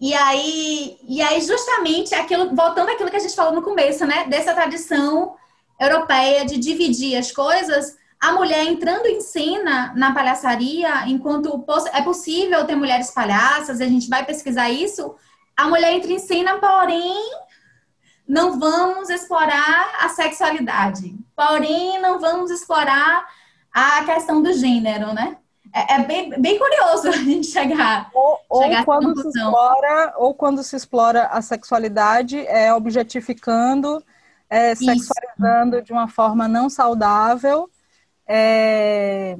E aí, e aí justamente aquilo, voltando àquilo que a gente falou no começo, né? Dessa tradição europeia de dividir as coisas, a mulher entrando em cena na palhaçaria, enquanto é possível ter mulheres palhaças, a gente vai pesquisar isso, a mulher entra em cena, porém não vamos explorar a sexualidade, porém não vamos explorar a questão do gênero, né? é, é bem, bem curioso a gente chegar. Ou, ou chegar quando se explora, ou quando se explora a sexualidade, é objetificando, é, sexualizando de uma forma não saudável. É,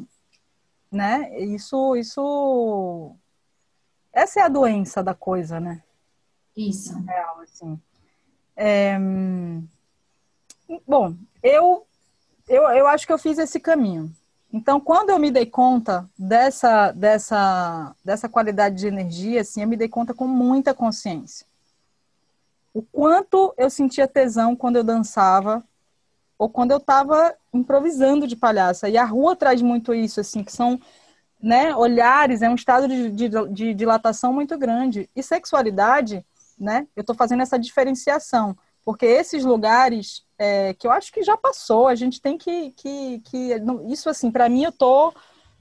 né? Isso, isso, essa é a doença da coisa, né? Isso. Real, assim. É, bom, eu, eu, eu acho que eu fiz esse caminho. Então, quando eu me dei conta dessa, dessa, dessa qualidade de energia, assim, eu me dei conta com muita consciência. O quanto eu sentia tesão quando eu dançava ou quando eu estava improvisando de palhaça. E a rua traz muito isso, assim, que são né, olhares, é um estado de, de, de dilatação muito grande. E sexualidade, né, eu estou fazendo essa diferenciação, porque esses lugares é, que eu acho que já passou, a gente tem que. que, que isso, assim, para mim, eu tô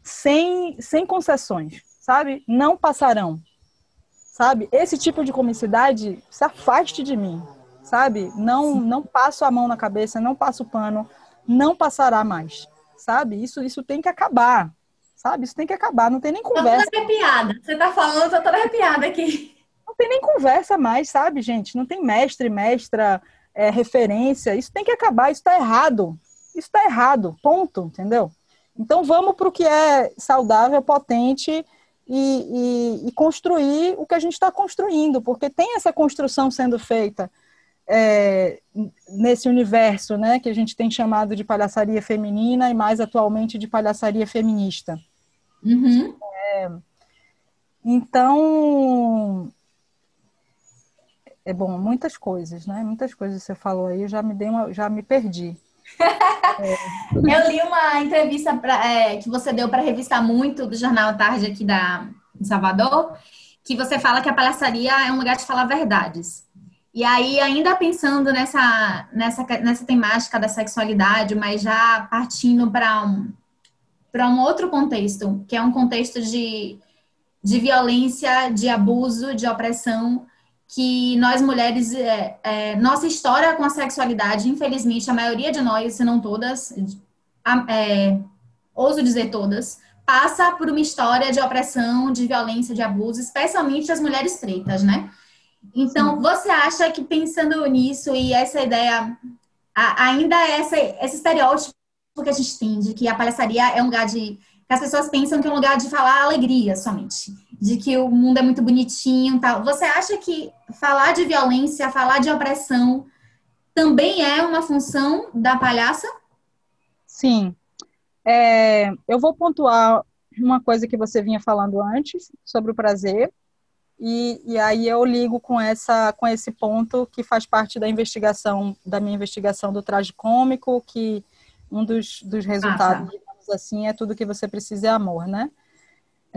sem, sem concessões, sabe? Não passarão, sabe? Esse tipo de comicidade se afaste de mim, sabe? Não, não passo a mão na cabeça, não passo o pano, não passará mais, sabe? Isso, isso tem que acabar, sabe? Isso tem que acabar, não tem nem conversa. Tô toda arrepiada. Você tá falando, eu tô toda arrepiada aqui. Não tem nem conversa mais, sabe, gente? Não tem mestre, mestra, é, referência. Isso tem que acabar, isso está errado. Isso está errado, ponto, entendeu? Então vamos para o que é saudável, potente e, e, e, construir o que a gente está construindo, porque tem essa construção sendo feita é, nesse universo, né, que a gente tem chamado de palhaçaria feminina e mais atualmente de palhaçaria feminista. Uhum. É, então é bom, muitas coisas, né? Muitas coisas você falou aí, já me dei uma, já me perdi. é. Eu li uma entrevista pra, é, que você deu para a revista Muito do Jornal Tarde aqui da em Salvador, que você fala que a palhaçaria é um lugar de falar verdades. E aí, ainda pensando nessa, nessa, nessa temática da sexualidade, mas já partindo para um, um outro contexto, que é um contexto de, de violência, de abuso, de opressão, que nós mulheres, é, é, nossa história com a sexualidade, infelizmente, a maioria de nós, se não todas, é, ouso dizer todas, passa por uma história de opressão, de violência, de abuso, especialmente as mulheres pretas, né? Então, Sim. você acha que pensando nisso e essa ideia, ainda é essa, esse estereótipo que a gente tem de que a palhaçaria é um lugar de que as pessoas pensam que é um lugar de falar alegria somente, de que o mundo é muito bonitinho, tal. Você acha que falar de violência, falar de opressão também é uma função da palhaça? Sim. É, eu vou pontuar uma coisa que você vinha falando antes sobre o prazer. E, e aí eu ligo com essa com esse ponto que faz parte da investigação da minha investigação do traje cômico que um dos, dos resultados ah, tá digamos assim, é tudo que você precisa é amor, né?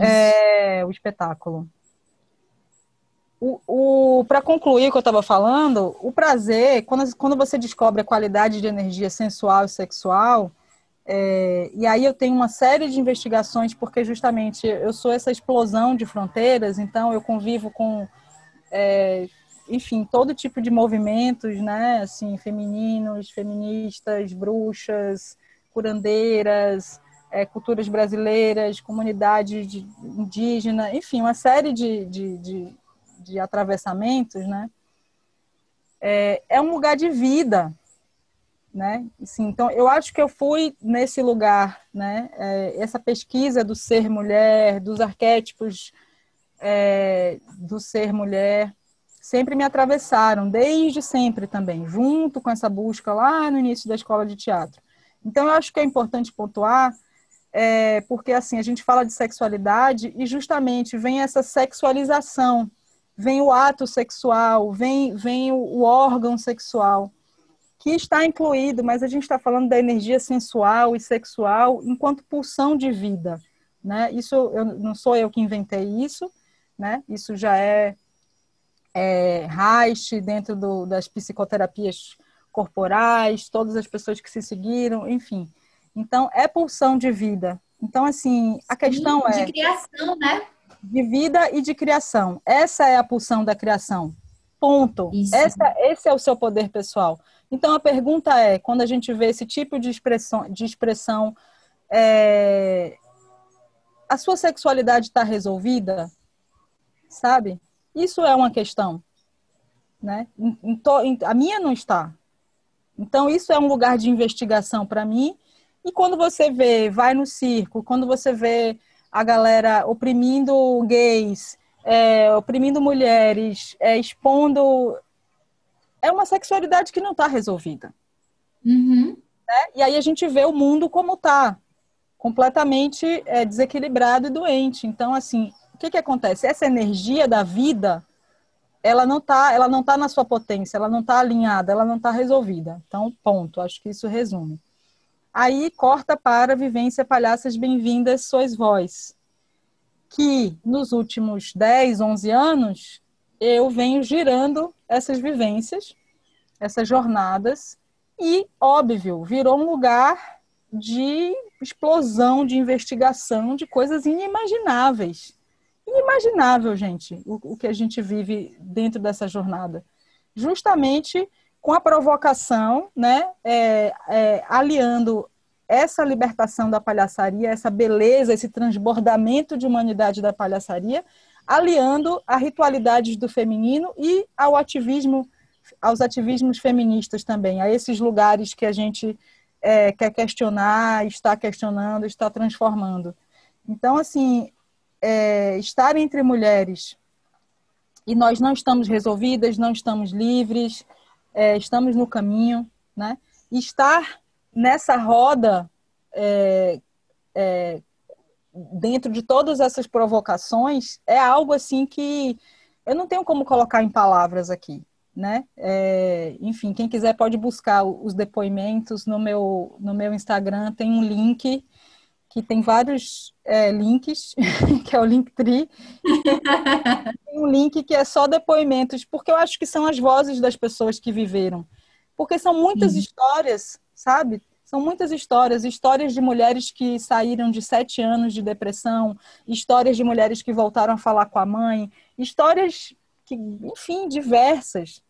É, o espetáculo. O, o para concluir o que eu estava falando, o prazer, quando, quando você descobre a qualidade de energia sensual e sexual, é, e aí eu tenho uma série de investigações, porque justamente eu sou essa explosão de fronteiras, então eu convivo com, é, enfim, todo tipo de movimentos, né, assim, femininos, feministas, bruxas, curandeiras, é, culturas brasileiras, comunidade de, indígena, enfim, uma série de, de, de, de atravessamentos, né? É, é, um lugar de vida, né? Assim, então, eu acho que eu fui nesse lugar, né? É, essa pesquisa do ser mulher, dos arquétipos é, do ser mulher, sempre me atravessaram, desde sempre também, junto com essa busca lá no início da escola de teatro. Então, eu acho que é importante pontuar, é, porque assim, a gente fala de sexualidade e justamente vem essa sexualização, vem o ato sexual, vem, vem o, órgão sexual, que está incluído, mas a gente está falando da energia sensual e sexual enquanto pulsão de vida. Né? Isso eu, não sou eu que inventei isso, né? isso já é, é Reich dentro do, das psicoterapias corporais, todas as pessoas que se seguiram, enfim. Então, é pulsão de vida. Então, assim, a questão Sim, é. De criação, né? De vida e de criação. Essa é a pulsão da criação. Ponto. Essa, esse é o seu poder pessoal. Então, a pergunta é: quando a gente vê esse tipo de expressão, de expressão é, a sua sexualidade está resolvida? Sabe? Isso é uma questão. Né? A minha não está. Então, isso é um lugar de investigação para mim. E quando você vê, vai no circo, quando você vê a galera oprimindo gays, é, oprimindo mulheres, é, expondo. É uma sexualidade que não está resolvida. Uhum. Né? E aí a gente vê o mundo como está, completamente é, desequilibrado e doente. Então, assim, o que, que acontece? Essa energia da vida, ela não está ela não tá na sua potência, ela não está alinhada, ela não está resolvida. Então, ponto. Acho que isso resume. Aí corta para Vivência Palhaças Bem-vindas, Sois Vós, que nos últimos 10, 11 anos eu venho girando essas vivências, essas jornadas, e, óbvio, virou um lugar de explosão, de investigação, de coisas inimagináveis. Inimaginável, gente, o, o que a gente vive dentro dessa jornada. Justamente com a provocação, né, é, é, aliando essa libertação da palhaçaria, essa beleza, esse transbordamento de humanidade da palhaçaria, aliando a ritualidades do feminino e ao ativismo, aos ativismos feministas também, a esses lugares que a gente é, quer questionar, está questionando, está transformando. Então, assim, é, estar entre mulheres e nós não estamos resolvidas, não estamos livres, é, estamos no caminho, né? Estar nessa roda, é, é, dentro de todas essas provocações, é algo assim que eu não tenho como colocar em palavras aqui, né? É, enfim, quem quiser pode buscar os depoimentos no meu, no meu Instagram, tem um link que tem vários é, links, que é o Linktree. tem um link que é só depoimentos, porque eu acho que são as vozes das pessoas que viveram. Porque são muitas uhum. histórias, sabe? São muitas histórias, histórias de mulheres que saíram de sete anos de depressão, histórias de mulheres que voltaram a falar com a mãe, histórias que, enfim, diversas.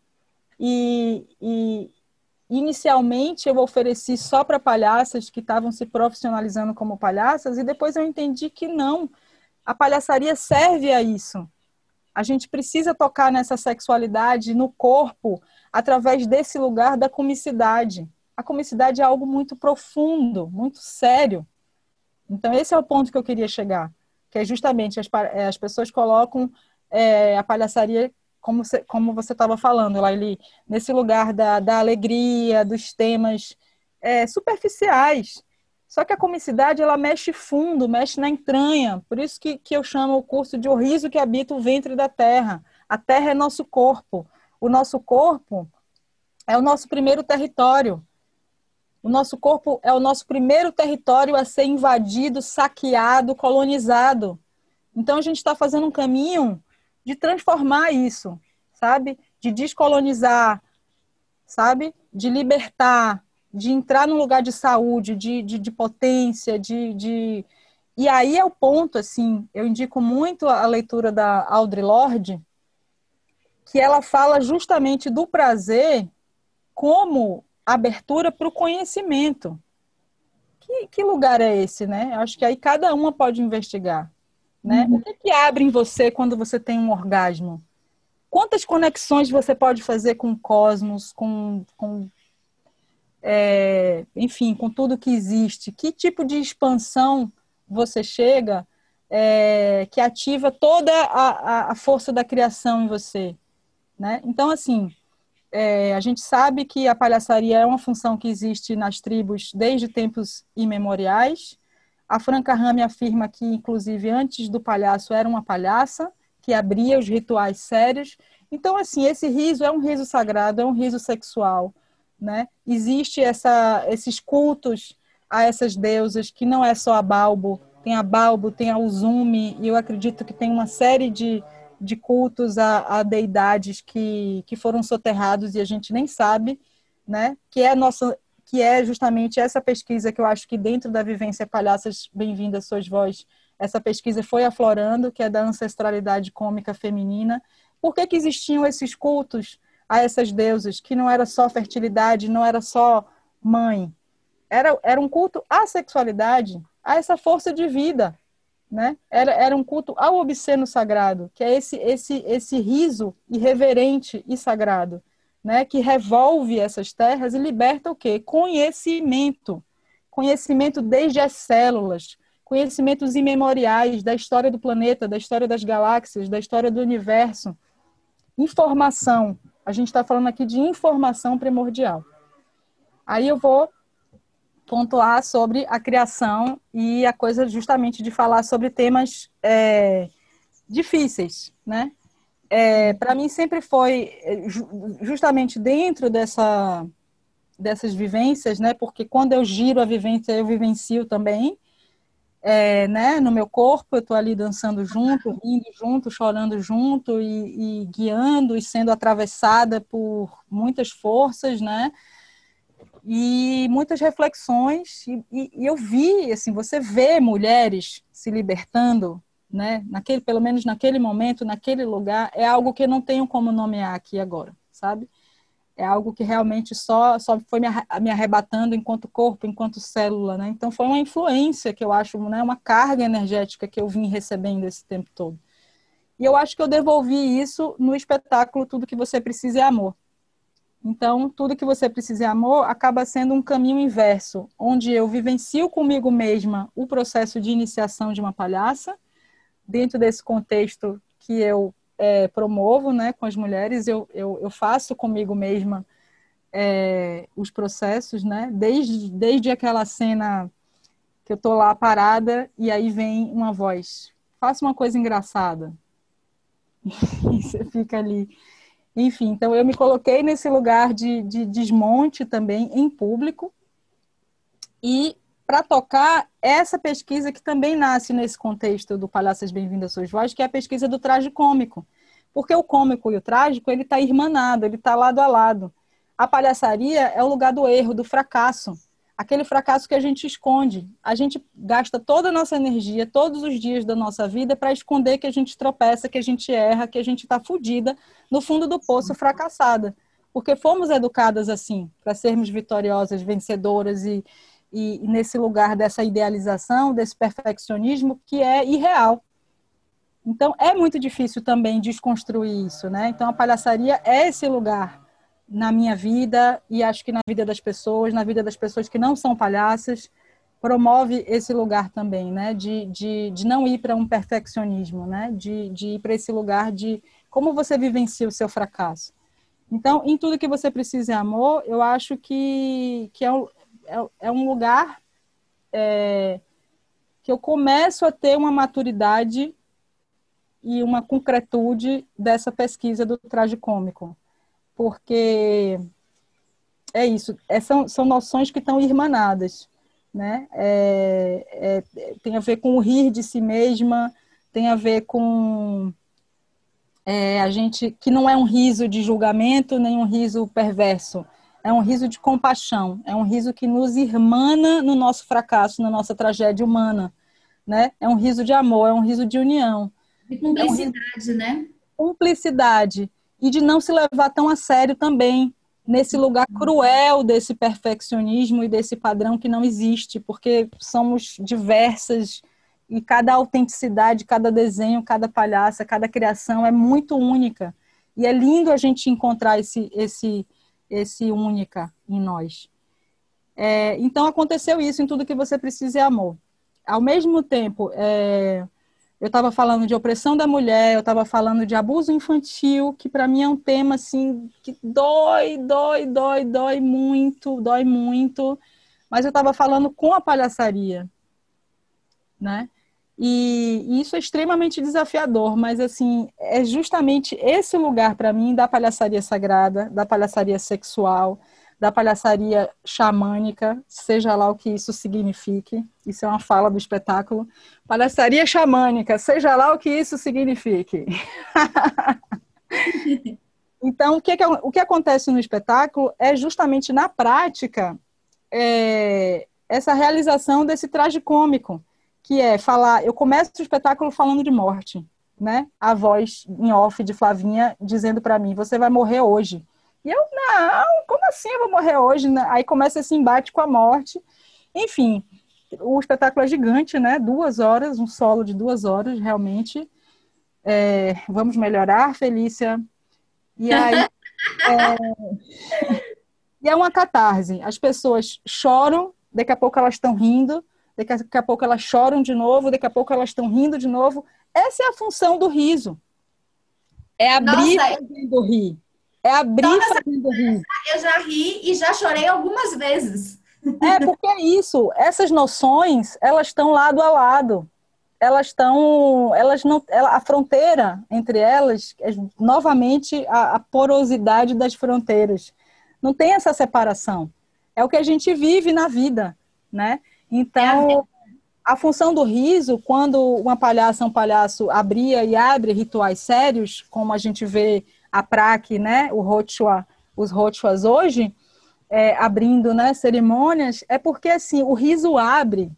E, e, Inicialmente eu ofereci só para palhaças que estavam se profissionalizando como palhaças e depois eu entendi que não. A palhaçaria serve a isso. A gente precisa tocar nessa sexualidade no corpo através desse lugar da comicidade. A comicidade é algo muito profundo, muito sério. Então esse é o ponto que eu queria chegar, que é justamente as, as pessoas colocam é, a palhaçaria como você como você estava falando, Laili, nesse lugar da, da alegria, dos temas é, superficiais. Só que a comicidade, ela mexe fundo, mexe na entranha. Por isso que, que eu chamo o curso de O Riso que Habita o Ventre da Terra. A Terra é nosso corpo. O nosso corpo é o nosso primeiro território. O nosso corpo é o nosso primeiro território a ser invadido, saqueado, colonizado. Então a gente está fazendo um caminho de transformar isso, sabe? De descolonizar, sabe? De libertar, de entrar num lugar de saúde, de, de, de potência, de, de. E aí é o ponto, assim, eu indico muito a leitura da Audre Lorde, que ela fala justamente do prazer como abertura para o conhecimento. Que, que, lugar é esse, né? Acho que aí cada uma pode investigar. Né? Uhum. O que, que abre em você quando você tem um orgasmo? Quantas conexões você pode fazer com o cosmos, com, com é, enfim, com tudo que existe? Que tipo de expansão você chega é, que ativa toda a, a, força da criação em você? Né? Então, assim, é, a gente sabe que a palhaçaria é uma função que existe nas tribos desde tempos imemoriais, a Franca Rame afirma que, inclusive, antes do palhaço era uma palhaça, que abria os rituais sérios. Então, assim, esse riso é um riso sagrado, é um riso sexual, né? Existe esses cultos a essas deusas, que não é só a Balbo, tem a Balbo, tem a Uzume, e eu acredito que tem uma série de, de cultos a, a deidades que, que foram soterrados e a gente nem sabe, né? Que é a nossa que é justamente essa pesquisa que eu acho que dentro da vivência Palhaças Bem-vindas Sois Vós, essa pesquisa foi aflorando, que é da ancestralidade cômica feminina. Por que, que existiam esses cultos a essas deusas, que não era só fertilidade, não era só mãe? Era, era um culto à sexualidade, a essa força de vida, né? Era, era um culto ao obsceno sagrado, que é esse, esse, esse riso irreverente e sagrado, né? Que revolve essas terras e liberta o quê? Conhecimento. Conhecimento desde as células, conhecimentos imemoriais da história do planeta, da história das galáxias, da história do universo. Informação. A gente está falando aqui de informação primordial. Aí eu vou pontuar sobre a criação e a coisa justamente de falar sobre temas é, difíceis, né? É, Para mim sempre foi é, justamente dentro dessa dessas vivências, né? Porque quando eu giro a vivência, eu vivencio também, é, né? No meu corpo, eu estou ali dançando junto, rindo junto, chorando junto e, e guiando e sendo atravessada por muitas forças, né? e muitas reflexões e, e, eu vi assim você vê mulheres se libertando né? Naquele pelo menos naquele momento naquele lugar é algo que eu não tenho como nomear aqui agora sabe? É algo que realmente só só foi me, arrebatando enquanto corpo enquanto célula né? Então foi uma influência que eu acho né? Uma carga energética que eu vim recebendo esse tempo todo. E eu acho que eu devolvi isso no espetáculo tudo que você precisa é amor. Então, tudo que você precisa é amor acaba sendo um caminho inverso, onde eu vivencio comigo mesma o processo de iniciação de uma palhaça, dentro desse contexto que eu é, promovo né, com as mulheres, eu, eu, eu faço comigo mesma é, os processos, né, desde, desde aquela cena que eu estou lá parada e aí vem uma voz, faça uma coisa engraçada. e você fica ali enfim, então eu me coloquei nesse lugar de, de desmonte também em público e para tocar essa pesquisa que também nasce nesse contexto do Palhaças Bem-vindas Suas Vozes, que é a pesquisa do traje cômico. Porque o cômico e o trágico, ele está irmanado, ele está lado a lado. A palhaçaria é o lugar do erro, do fracasso aquele fracasso que a gente esconde. A gente gasta toda a nossa energia, todos os dias da nossa vida, para esconder que a gente tropeça, que a gente erra, que a gente está fodida no fundo do poço, fracassada. Porque fomos educadas assim, para sermos vitoriosas, vencedoras e, e, nesse lugar dessa idealização, desse perfeccionismo que é irreal. Então, é muito difícil também desconstruir isso, né? Então, a palhaçaria é esse lugar na minha vida e acho que na vida das pessoas, na vida das pessoas que não são palhaças, promove esse lugar também, né? De, de, de não ir para um perfeccionismo, né? De, de ir para esse lugar de como você vivencia o seu fracasso. Então, em tudo que você precisa é amor, eu acho que, que é, é, é um lugar é, que eu começo a ter uma maturidade e uma concretude dessa pesquisa do traje cômico porque é isso, é, são, são noções que estão irmanadas, né? É, é, tem a ver com o rir de si mesma, tem a ver com é, a gente que não é um riso de julgamento nem um riso perverso, é um riso de compaixão, é um riso que nos irmana no nosso fracasso, na nossa tragédia humana, né? É um riso de amor, é um riso de união. De cumplicidade, é um né? Cumplicidade e de não se levar tão a sério também nesse lugar cruel desse perfeccionismo e desse padrão que não existe, porque somos diversas e cada autenticidade, cada desenho, cada palhaça, cada criação é muito única. E é lindo a gente encontrar esse esse esse única em nós. É, então aconteceu isso em tudo que você precisa é amor. Ao mesmo tempo, é, eu estava falando de opressão da mulher, eu estava falando de abuso infantil, que para mim é um tema assim que dói, dói, dói, dói muito, dói muito. Mas eu estava falando com a palhaçaria, né? E, isso é extremamente desafiador, mas assim é justamente esse lugar para mim da palhaçaria sagrada, da palhaçaria sexual, da palhaçaria xamânica, seja lá o que isso signifique. Isso é uma fala do espetáculo. Palhaçaria xamânica, seja lá o que isso signifique. então, o que, é, o que acontece no espetáculo é justamente na prática é, essa realização desse traje cômico, que é falar. Eu começo o espetáculo falando de morte, né? A voz em off de Flavinha dizendo para mim: você vai morrer hoje. E eu, não, como assim eu vou morrer hoje? Aí começa esse embate com a morte. Enfim, o espetáculo é gigante, né? Duas horas, um solo de duas horas, realmente. É, vamos melhorar, Felícia. E aí. é, e é uma catarse. As pessoas choram, daqui a pouco elas estão rindo, daqui a pouco elas choram de novo, daqui a pouco elas estão rindo de novo. Essa é a função do riso. É abrir Nossa, fazendo rir. É abrir fazendo rir. Eu já ri e já chorei algumas vezes. É, porque é isso. Essas noções, elas estão lado a lado. Elas estão, elas não, a fronteira entre elas, é novamente a, a porosidade das fronteiras. Não tem essa separação. É o que a gente vive na vida, né? Então, é a função do riso, quando uma palhaça, um palhaço abria e abre rituais sérios, como a gente vê a praque, né, o Rochua, os Rochuas hoje, é, abrindo né, cerimônias, é porque assim o riso abre,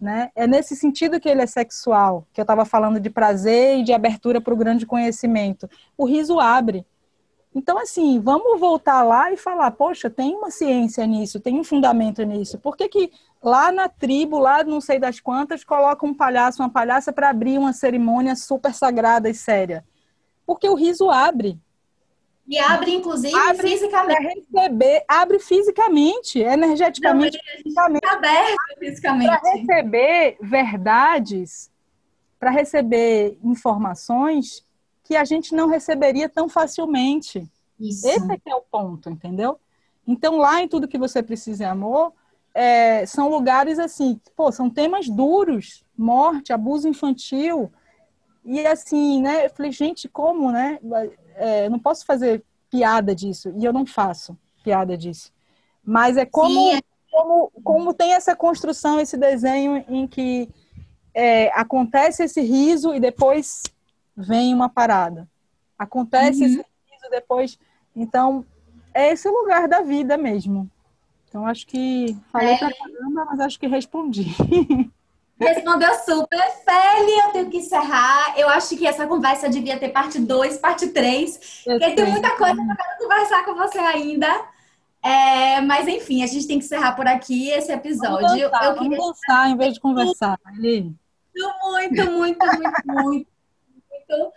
né? É nesse sentido que ele é sexual, que eu estava falando de prazer e de abertura para o grande conhecimento. O riso abre. Então, assim, vamos voltar lá e falar, poxa, tem uma ciência nisso, tem um fundamento nisso. Por que, que lá na tribo, lá não sei das quantas, coloca um palhaço, uma palhaça para abrir uma cerimônia super sagrada e séria? Porque o riso abre. E abre, inclusive, abre fisicamente. receber, abre fisicamente, energeticamente. Não, fisicamente. aberto fisicamente. Para receber verdades, para receber informações que a gente não receberia tão facilmente. Isso. Esse é que é o ponto, entendeu? Então, lá em Tudo Que Você Precisa é Amor, é, são lugares assim, pô, são temas duros, morte, abuso infantil, e assim, né, eu falei, gente, como, né? é, não posso fazer piada disso, e eu não faço piada disso. Mas é como, Sim. É. como, como tem essa construção, esse desenho em que é, acontece esse riso e depois vem uma parada. Acontece uhum. esse riso depois. Então, é esse lugar da vida mesmo. Então, acho que falei é. pra caramba, mas acho que respondi. Respondeu super. Feli, eu tenho que encerrar. Eu acho que essa conversa devia ter parte 2, parte 3. Porque tem muita coisa que eu quero conversar com você ainda. É, mas enfim, a gente tem que encerrar por aqui esse episódio. Vamos dançar, eu queria... vamos dançar em vez de conversar. Muito, muito, muito, muito, muito, muito.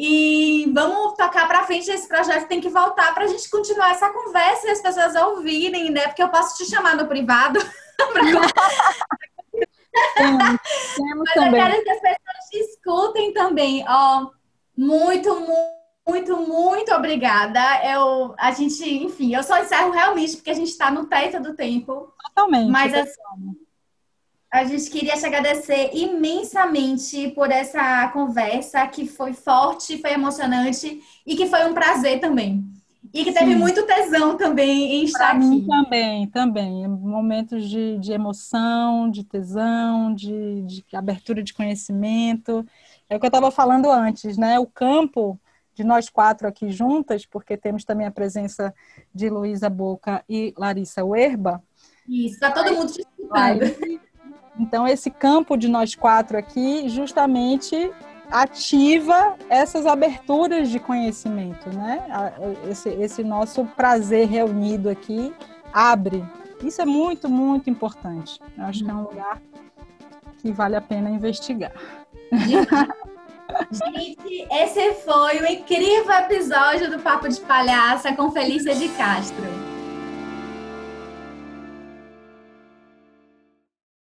E vamos tocar para frente esse projeto tem que voltar para a gente continuar essa conversa e as pessoas ouvirem, né? Porque eu posso te chamar no privado Temos, temos Mas também. eu quero que as pessoas te escutem também. Ó, muito, muito, muito obrigada. Eu, a gente, enfim, eu só encerro realmente porque a gente está no teto do tempo. Totalmente. Mas assim, a gente queria te agradecer imensamente por essa conversa que foi forte, foi emocionante e que foi um prazer também. E que teve Sim. muito tesão também em estar pra aqui. Mim também, também. Momentos de, de emoção, de tesão, de, de abertura de conhecimento. É o que eu estava falando antes, né? O campo de nós quatro aqui juntas, porque temos também a presença de Luísa Boca e Larissa Werba. Isso, está todo mundo te escutando. Então, esse campo de nós quatro aqui, justamente ativa essas aberturas de conhecimento, né? Esse, esse nosso prazer reunido aqui abre. Isso é muito, muito importante. Eu acho que é um lugar que vale a pena investigar. Gente, esse foi o incrível episódio do Papo de Palhaça com Felícia de Castro.